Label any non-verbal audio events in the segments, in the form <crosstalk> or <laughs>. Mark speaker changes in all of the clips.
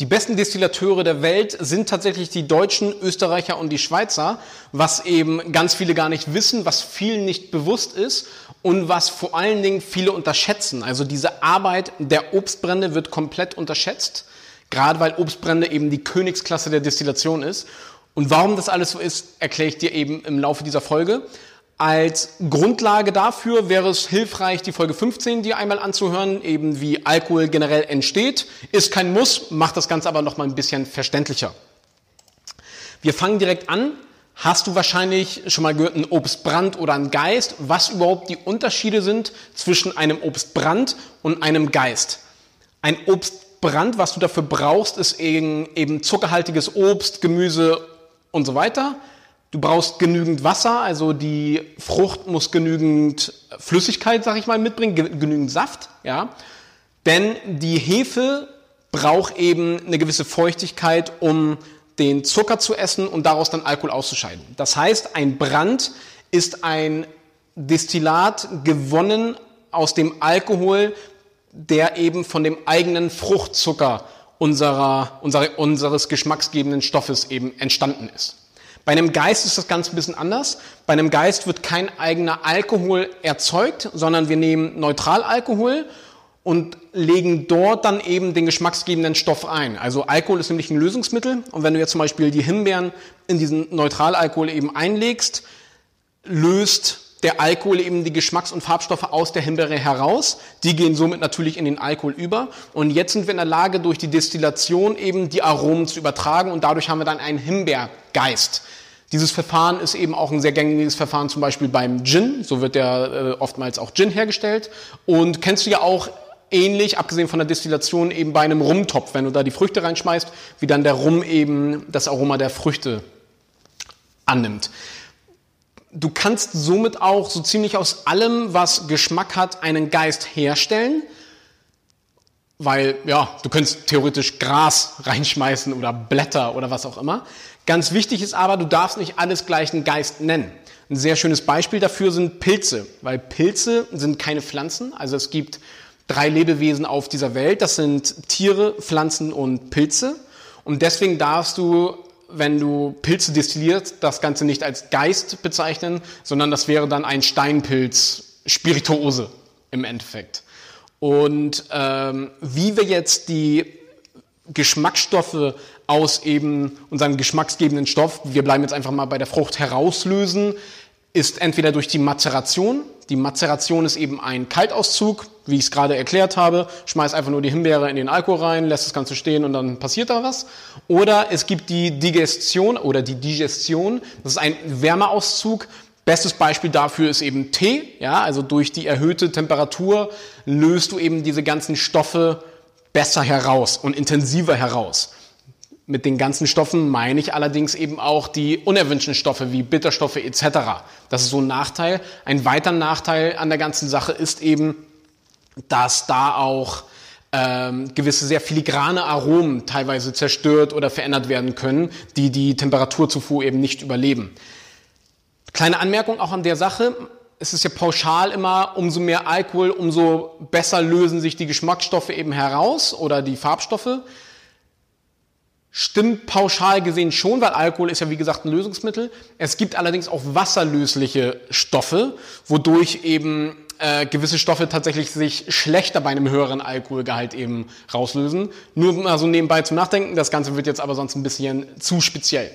Speaker 1: Die besten Destillateure der Welt sind tatsächlich die Deutschen, Österreicher und die Schweizer, was eben ganz viele gar nicht wissen, was vielen nicht bewusst ist und was vor allen Dingen viele unterschätzen. Also diese Arbeit der Obstbrände wird komplett unterschätzt, gerade weil Obstbrände eben die Königsklasse der Destillation ist. Und warum das alles so ist, erkläre ich dir eben im Laufe dieser Folge. Als Grundlage dafür wäre es hilfreich, die Folge 15 dir einmal anzuhören, eben wie Alkohol generell entsteht. Ist kein Muss, macht das Ganze aber noch mal ein bisschen verständlicher. Wir fangen direkt an. Hast du wahrscheinlich schon mal gehört, ein Obstbrand oder ein Geist, was überhaupt die Unterschiede sind zwischen einem Obstbrand und einem Geist? Ein Obstbrand, was du dafür brauchst, ist eben, eben zuckerhaltiges Obst, Gemüse und so weiter. Du brauchst genügend Wasser, also die Frucht muss genügend Flüssigkeit, sag ich mal, mitbringen, genügend Saft, ja. Denn die Hefe braucht eben eine gewisse Feuchtigkeit, um den Zucker zu essen und daraus dann Alkohol auszuscheiden. Das heißt, ein Brand ist ein Destillat gewonnen aus dem Alkohol, der eben von dem eigenen Fruchtzucker unserer, unserer, unseres geschmacksgebenden Stoffes eben entstanden ist. Bei einem Geist ist das Ganze ein bisschen anders. Bei einem Geist wird kein eigener Alkohol erzeugt, sondern wir nehmen Neutralalkohol und legen dort dann eben den geschmacksgebenden Stoff ein. Also Alkohol ist nämlich ein Lösungsmittel und wenn du jetzt zum Beispiel die Himbeeren in diesen Neutralalkohol eben einlegst, löst der Alkohol eben die Geschmacks- und Farbstoffe aus der Himbeere heraus. Die gehen somit natürlich in den Alkohol über. Und jetzt sind wir in der Lage, durch die Destillation eben die Aromen zu übertragen und dadurch haben wir dann einen Himbeergeist. Dieses Verfahren ist eben auch ein sehr gängiges Verfahren, zum Beispiel beim Gin. So wird ja äh, oftmals auch Gin hergestellt. Und kennst du ja auch ähnlich, abgesehen von der Destillation, eben bei einem Rumtopf, wenn du da die Früchte reinschmeißt, wie dann der Rum eben das Aroma der Früchte annimmt du kannst somit auch so ziemlich aus allem, was Geschmack hat, einen Geist herstellen. Weil, ja, du könntest theoretisch Gras <laughs> reinschmeißen oder Blätter oder was auch immer. Ganz wichtig ist aber, du darfst nicht alles gleich einen Geist nennen. Ein sehr schönes Beispiel dafür sind Pilze, weil Pilze sind keine Pflanzen. Also es gibt drei Lebewesen auf dieser Welt. Das sind Tiere, Pflanzen und Pilze. Und deswegen darfst du wenn du Pilze destillierst, das Ganze nicht als Geist bezeichnen, sondern das wäre dann ein Steinpilz, Spirituose im Endeffekt. Und ähm, wie wir jetzt die Geschmacksstoffe aus eben unserem geschmacksgebenden Stoff, wir bleiben jetzt einfach mal bei der Frucht, herauslösen, ist entweder durch die Mazeration. Die Mazeration ist eben ein Kaltauszug, wie ich es gerade erklärt habe. Schmeiß einfach nur die Himbeere in den Alkohol rein, lässt das Ganze stehen und dann passiert da was. Oder es gibt die Digestion oder die Digestion. Das ist ein Wärmeauszug. Bestes Beispiel dafür ist eben Tee. Ja, also durch die erhöhte Temperatur löst du eben diese ganzen Stoffe besser heraus und intensiver heraus. Mit den ganzen Stoffen meine ich allerdings eben auch die unerwünschten Stoffe wie Bitterstoffe etc. Das ist so ein Nachteil. Ein weiterer Nachteil an der ganzen Sache ist eben, dass da auch ähm, gewisse sehr filigrane Aromen teilweise zerstört oder verändert werden können, die die Temperaturzufuhr eben nicht überleben. Kleine Anmerkung auch an der Sache. Es ist ja pauschal immer, umso mehr Alkohol, umso besser lösen sich die Geschmacksstoffe eben heraus oder die Farbstoffe. Stimmt pauschal gesehen schon, weil Alkohol ist ja wie gesagt ein Lösungsmittel. Es gibt allerdings auch wasserlösliche Stoffe, wodurch eben äh, gewisse Stoffe tatsächlich sich schlechter bei einem höheren Alkoholgehalt eben rauslösen. Nur mal so nebenbei zum Nachdenken, das Ganze wird jetzt aber sonst ein bisschen zu speziell.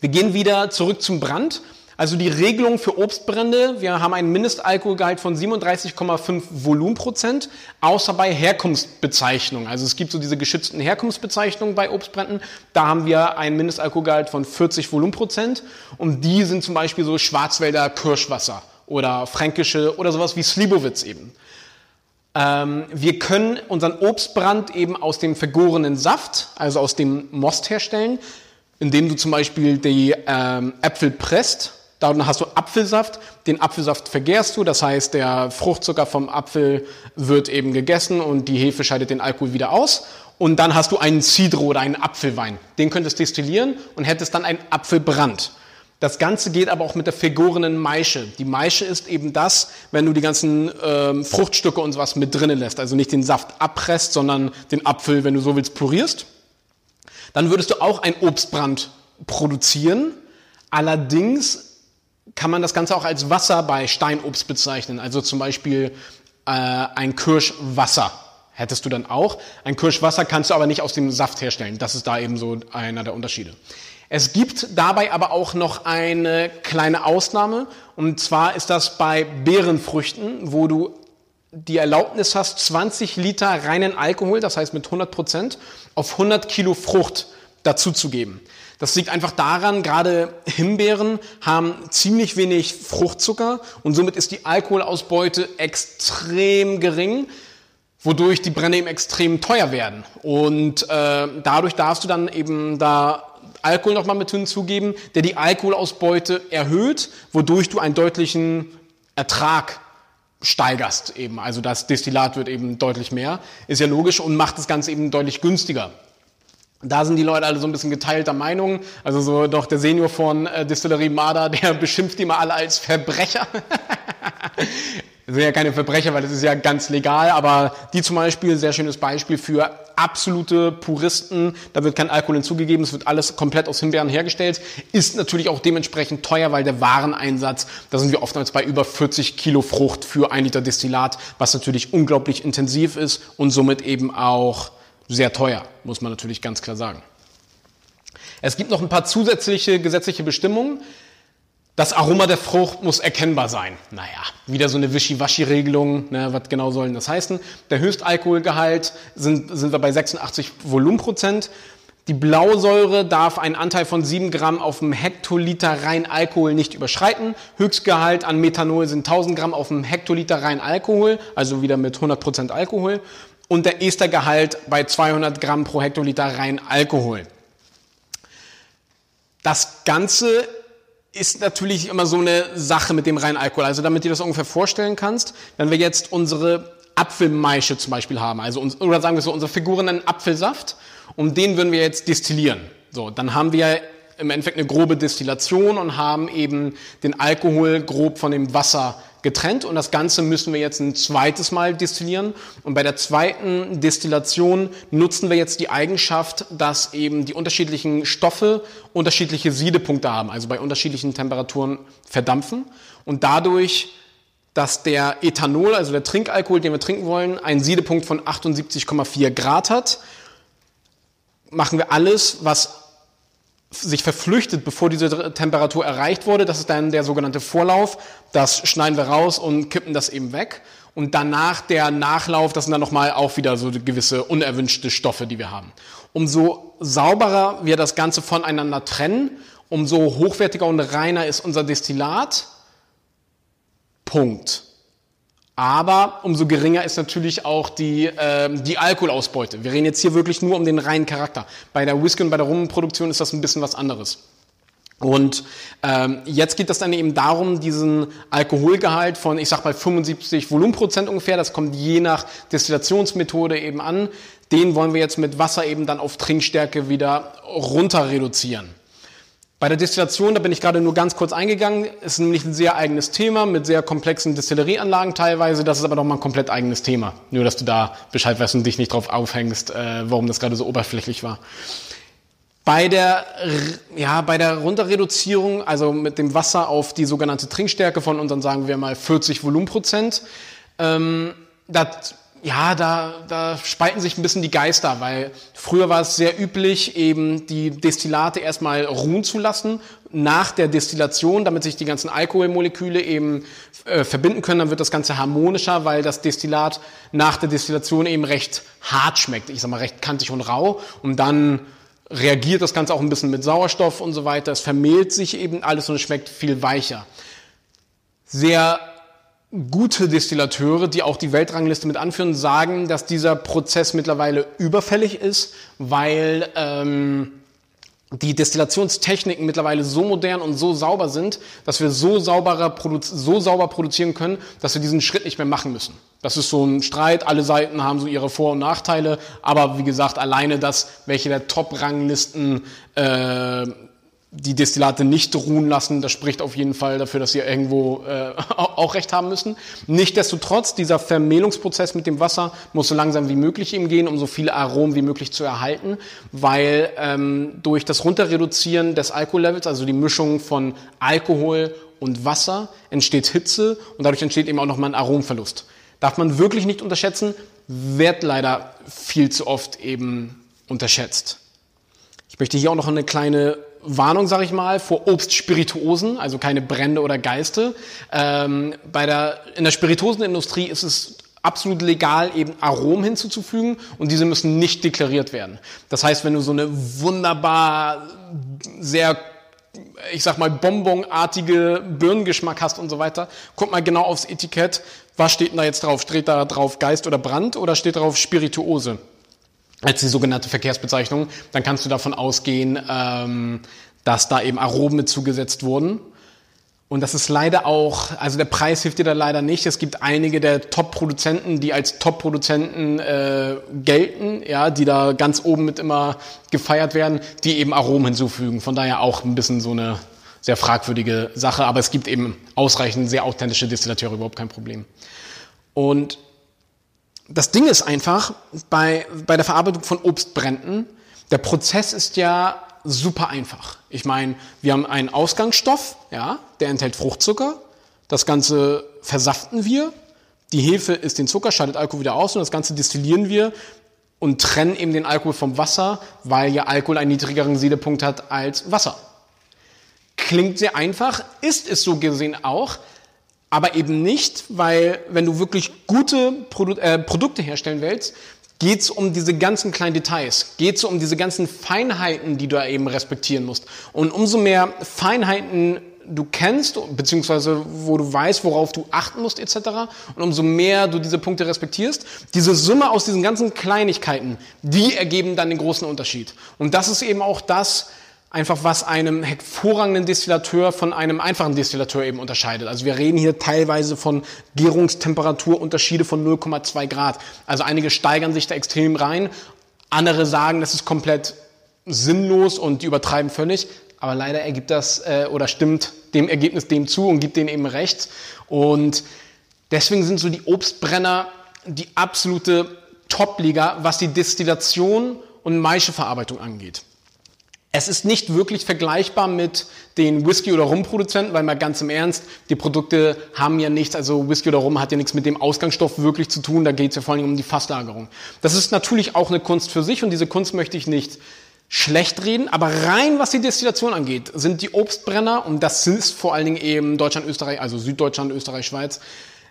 Speaker 1: Wir gehen wieder zurück zum Brand. Also die Regelung für Obstbrände, wir haben einen Mindestalkoholgehalt von 37,5 Volumenprozent, außer bei Herkunftsbezeichnungen. Also es gibt so diese geschützten Herkunftsbezeichnungen bei Obstbränden, da haben wir einen Mindestalkoholgehalt von 40 Volumenprozent und die sind zum Beispiel so Schwarzwälder Kirschwasser oder fränkische oder sowas wie Slibowitz eben. Ähm, wir können unseren Obstbrand eben aus dem vergorenen Saft, also aus dem Most herstellen, indem du zum Beispiel die ähm, Äpfel presst dann hast du Apfelsaft, den Apfelsaft vergärst du, das heißt, der Fruchtzucker vom Apfel wird eben gegessen und die Hefe scheidet den Alkohol wieder aus. Und dann hast du einen Cidro oder einen Apfelwein. Den könntest destillieren und hättest dann einen Apfelbrand. Das Ganze geht aber auch mit der vergorenen Maische. Die Maische ist eben das, wenn du die ganzen ähm, Fruchtstücke und sowas mit drinnen lässt. Also nicht den Saft abpresst, sondern den Apfel, wenn du so willst, purierst. Dann würdest du auch ein Obstbrand produzieren. Allerdings kann man das Ganze auch als Wasser bei Steinobst bezeichnen. Also zum Beispiel äh, ein Kirschwasser hättest du dann auch. Ein Kirschwasser kannst du aber nicht aus dem Saft herstellen. Das ist da eben so einer der Unterschiede. Es gibt dabei aber auch noch eine kleine Ausnahme. Und zwar ist das bei Beerenfrüchten, wo du die Erlaubnis hast, 20 Liter reinen Alkohol, das heißt mit 100 Prozent, auf 100 Kilo Frucht dazuzugeben. Das liegt einfach daran, gerade Himbeeren haben ziemlich wenig Fruchtzucker und somit ist die Alkoholausbeute extrem gering, wodurch die Brände eben extrem teuer werden. Und äh, dadurch darfst du dann eben da Alkohol nochmal mit hinzugeben, der die Alkoholausbeute erhöht, wodurch du einen deutlichen Ertrag steigerst eben. Also das Destillat wird eben deutlich mehr, ist ja logisch und macht das Ganze eben deutlich günstiger. Da sind die Leute alle so ein bisschen geteilter Meinung. Also so doch der Senior von äh, Distillerie Marder, <laughs> der beschimpft die mal alle als Verbrecher. Das <laughs> sind ja keine Verbrecher, weil das ist ja ganz legal, aber die zum Beispiel, sehr schönes Beispiel für absolute Puristen, da wird kein Alkohol hinzugegeben, es wird alles komplett aus Himbeeren hergestellt, ist natürlich auch dementsprechend teuer, weil der Wareneinsatz, da sind wir oftmals bei über 40 Kilo Frucht für ein Liter Destillat, was natürlich unglaublich intensiv ist und somit eben auch sehr teuer, muss man natürlich ganz klar sagen. Es gibt noch ein paar zusätzliche gesetzliche Bestimmungen. Das Aroma der Frucht muss erkennbar sein. Naja, wieder so eine Wischiwaschi-Regelung. Ne, was genau soll denn das heißen? Der Höchstalkoholgehalt sind, sind wir bei 86 Volumenprozent. Die Blausäure darf einen Anteil von 7 Gramm auf dem Hektoliter rein Alkohol nicht überschreiten. Höchstgehalt an Methanol sind 1000 Gramm auf dem Hektoliter rein Alkohol, also wieder mit 100 Prozent Alkohol. Und der Estergehalt bei 200 Gramm pro Hektoliter rein Alkohol. Das Ganze ist natürlich immer so eine Sache mit dem reinen Alkohol. Also damit du das ungefähr vorstellen kannst, wenn wir jetzt unsere Apfelmaische zum Beispiel haben, also uns, oder sagen wir so, unsere Figuren einen Apfelsaft und den würden wir jetzt destillieren. So, dann haben wir im Endeffekt eine grobe Destillation und haben eben den Alkohol grob von dem Wasser getrennt und das Ganze müssen wir jetzt ein zweites Mal destillieren. Und bei der zweiten Destillation nutzen wir jetzt die Eigenschaft, dass eben die unterschiedlichen Stoffe unterschiedliche Siedepunkte haben, also bei unterschiedlichen Temperaturen verdampfen und dadurch dass der Ethanol, also der Trinkalkohol, den wir trinken wollen, einen Siedepunkt von 78,4 Grad hat, machen wir alles, was sich verflüchtet, bevor diese Temperatur erreicht wurde. Das ist dann der sogenannte Vorlauf. Das schneiden wir raus und kippen das eben weg. Und danach der Nachlauf, das sind dann nochmal auch wieder so gewisse unerwünschte Stoffe, die wir haben. Umso sauberer wir das Ganze voneinander trennen, umso hochwertiger und reiner ist unser Destillat. Punkt. Aber umso geringer ist natürlich auch die, äh, die Alkoholausbeute. Wir reden jetzt hier wirklich nur um den reinen Charakter. Bei der Whisky und bei der Rummenproduktion ist das ein bisschen was anderes. Und ähm, jetzt geht es dann eben darum, diesen Alkoholgehalt von, ich sag mal, 75 Volumenprozent ungefähr, das kommt je nach Destillationsmethode eben an, den wollen wir jetzt mit Wasser eben dann auf Trinkstärke wieder runter reduzieren. Bei der Destillation, da bin ich gerade nur ganz kurz eingegangen, ist nämlich ein sehr eigenes Thema mit sehr komplexen Destillerieanlagen teilweise. Das ist aber nochmal ein komplett eigenes Thema. Nur, dass du da Bescheid weißt und dich nicht drauf aufhängst, äh, warum das gerade so oberflächlich war. Bei der, ja, bei der Runterreduzierung, also mit dem Wasser auf die sogenannte Trinkstärke von unseren, sagen wir mal, 40 Volumenprozent, ähm, das ja, da, da spalten sich ein bisschen die Geister, weil früher war es sehr üblich, eben die Destillate erstmal ruhen zu lassen nach der Destillation, damit sich die ganzen Alkoholmoleküle eben äh, verbinden können. Dann wird das Ganze harmonischer, weil das Destillat nach der Destillation eben recht hart schmeckt. Ich sag mal recht kantig und rau. Und dann reagiert das Ganze auch ein bisschen mit Sauerstoff und so weiter. Es vermehlt sich eben alles und es schmeckt viel weicher. Sehr gute Destillateure, die auch die Weltrangliste mit anführen, sagen, dass dieser Prozess mittlerweile überfällig ist, weil ähm, die Destillationstechniken mittlerweile so modern und so sauber sind, dass wir so, sauberer so sauber produzieren können, dass wir diesen Schritt nicht mehr machen müssen. Das ist so ein Streit, alle Seiten haben so ihre Vor- und Nachteile, aber wie gesagt, alleine das, welche der Top-Ranglisten äh, die Destillate nicht ruhen lassen. Das spricht auf jeden Fall dafür, dass sie irgendwo äh, <laughs> auch recht haben müssen. Nichtsdestotrotz, dieser Vermehlungsprozess mit dem Wasser muss so langsam wie möglich eben gehen, um so viele Aromen wie möglich zu erhalten, weil ähm, durch das Runterreduzieren des Alkohollevels, also die Mischung von Alkohol und Wasser, entsteht Hitze und dadurch entsteht eben auch nochmal ein Aromverlust. Darf man wirklich nicht unterschätzen, wird leider viel zu oft eben unterschätzt. Ich möchte hier auch noch eine kleine Warnung, sage ich mal, vor Obstspirituosen, also keine Brände oder Geiste. Ähm, bei der, in der Spirituosenindustrie ist es absolut legal, eben Aromen hinzuzufügen und diese müssen nicht deklariert werden. Das heißt, wenn du so eine wunderbar sehr ich sag mal, bonbonartige Birnengeschmack hast und so weiter, guck mal genau aufs Etikett. Was steht denn da jetzt drauf? Steht da drauf Geist oder Brand oder steht drauf Spirituose? Als die sogenannte Verkehrsbezeichnung, dann kannst du davon ausgehen, ähm, dass da eben Aromen zugesetzt wurden. Und das ist leider auch, also der Preis hilft dir da leider nicht. Es gibt einige der Top-Produzenten, die als Top-Produzenten äh, gelten, ja, die da ganz oben mit immer gefeiert werden, die eben Aromen hinzufügen. Von daher auch ein bisschen so eine sehr fragwürdige Sache, aber es gibt eben ausreichend sehr authentische Destillateure, überhaupt kein Problem. Und das Ding ist einfach, bei, bei der Verarbeitung von Obstbränden, der Prozess ist ja super einfach. Ich meine, wir haben einen Ausgangsstoff, ja, der enthält Fruchtzucker. Das Ganze versaften wir. Die Hefe ist den Zucker, scheidet Alkohol wieder aus und das Ganze destillieren wir und trennen eben den Alkohol vom Wasser, weil ja Alkohol einen niedrigeren Siedepunkt hat als Wasser. Klingt sehr einfach, ist es so gesehen auch, aber eben nicht, weil wenn du wirklich gute Produ äh, Produkte herstellen willst, geht es um diese ganzen kleinen Details, geht es um diese ganzen Feinheiten, die du da eben respektieren musst. Und umso mehr Feinheiten du kennst, beziehungsweise wo du weißt, worauf du achten musst, etc. Und umso mehr du diese Punkte respektierst, diese Summe aus diesen ganzen Kleinigkeiten, die ergeben dann den großen Unterschied. Und das ist eben auch das, einfach was einem hervorragenden Destillateur von einem einfachen Destillateur eben unterscheidet. Also wir reden hier teilweise von Gärungstemperaturunterschiede von 0,2 Grad. Also einige steigern sich da extrem rein, andere sagen, das ist komplett sinnlos und die übertreiben völlig. Aber leider ergibt das äh, oder stimmt dem Ergebnis dem zu und gibt denen eben recht. Und deswegen sind so die Obstbrenner die absolute Top-Liga, was die Destillation und Maischeverarbeitung angeht. Es ist nicht wirklich vergleichbar mit den Whisky- oder Rumproduzenten, weil mal ganz im Ernst, die Produkte haben ja nichts, also Whisky oder Rum hat ja nichts mit dem Ausgangsstoff wirklich zu tun, da geht es ja vor allem um die Fasslagerung. Das ist natürlich auch eine Kunst für sich und diese Kunst möchte ich nicht schlecht reden, aber rein was die Destillation angeht, sind die Obstbrenner, und das ist vor allen Dingen eben Deutschland, Österreich, also Süddeutschland, Österreich, Schweiz,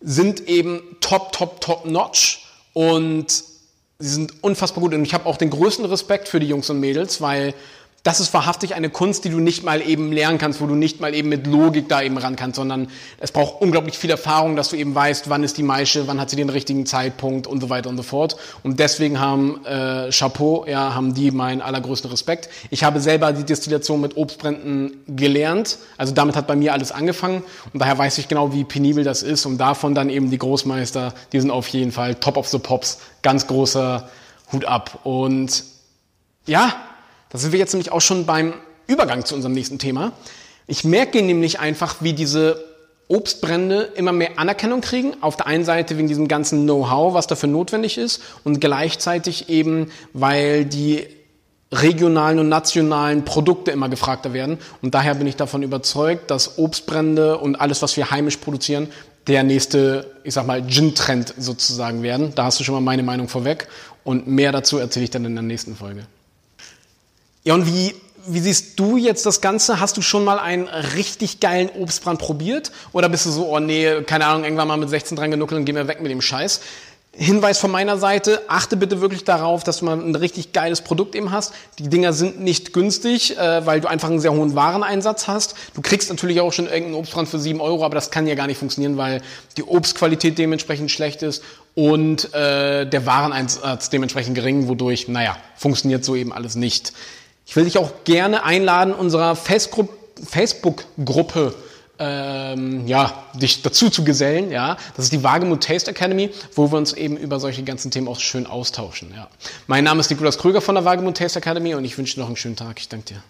Speaker 1: sind eben top, top, top notch und sie sind unfassbar gut und ich habe auch den größten Respekt für die Jungs und Mädels, weil das ist wahrhaftig eine Kunst, die du nicht mal eben lernen kannst, wo du nicht mal eben mit Logik da eben ran kannst, sondern es braucht unglaublich viel Erfahrung, dass du eben weißt, wann ist die Maische, wann hat sie den richtigen Zeitpunkt und so weiter und so fort. Und deswegen haben äh, Chapeau, ja, haben die meinen allergrößten Respekt. Ich habe selber die Destillation mit Obstbränden gelernt, also damit hat bei mir alles angefangen. Und daher weiß ich genau, wie penibel das ist. Und davon dann eben die Großmeister, die sind auf jeden Fall top of the pops, ganz großer Hut ab. Und ja, da sind wir jetzt nämlich auch schon beim Übergang zu unserem nächsten Thema. Ich merke nämlich einfach, wie diese Obstbrände immer mehr Anerkennung kriegen. Auf der einen Seite wegen diesem ganzen Know-how, was dafür notwendig ist und gleichzeitig eben, weil die regionalen und nationalen Produkte immer gefragter werden. Und daher bin ich davon überzeugt, dass Obstbrände und alles, was wir heimisch produzieren, der nächste, ich sag mal, Gin-Trend sozusagen werden. Da hast du schon mal meine Meinung vorweg. Und mehr dazu erzähle ich dann in der nächsten Folge. Ja, und wie, wie siehst du jetzt das Ganze? Hast du schon mal einen richtig geilen Obstbrand probiert? Oder bist du so, oh nee, keine Ahnung, irgendwann mal mit 16 dran genuckelt und gehen wir weg mit dem Scheiß? Hinweis von meiner Seite, achte bitte wirklich darauf, dass du mal ein richtig geiles Produkt eben hast. Die Dinger sind nicht günstig, äh, weil du einfach einen sehr hohen Wareneinsatz hast. Du kriegst natürlich auch schon irgendeinen Obstbrand für 7 Euro, aber das kann ja gar nicht funktionieren, weil die Obstqualität dementsprechend schlecht ist und äh, der Wareneinsatz dementsprechend gering, wodurch, naja, funktioniert so eben alles nicht. Ich will dich auch gerne einladen, unserer Facebook-Gruppe ähm, ja, dich dazu zu gesellen. Ja, das ist die Wagemut Taste Academy, wo wir uns eben über solche ganzen Themen auch schön austauschen. Ja. Mein Name ist Nikolaus Krüger von der Wagemut Taste Academy und ich wünsche dir noch einen schönen Tag. Ich danke dir.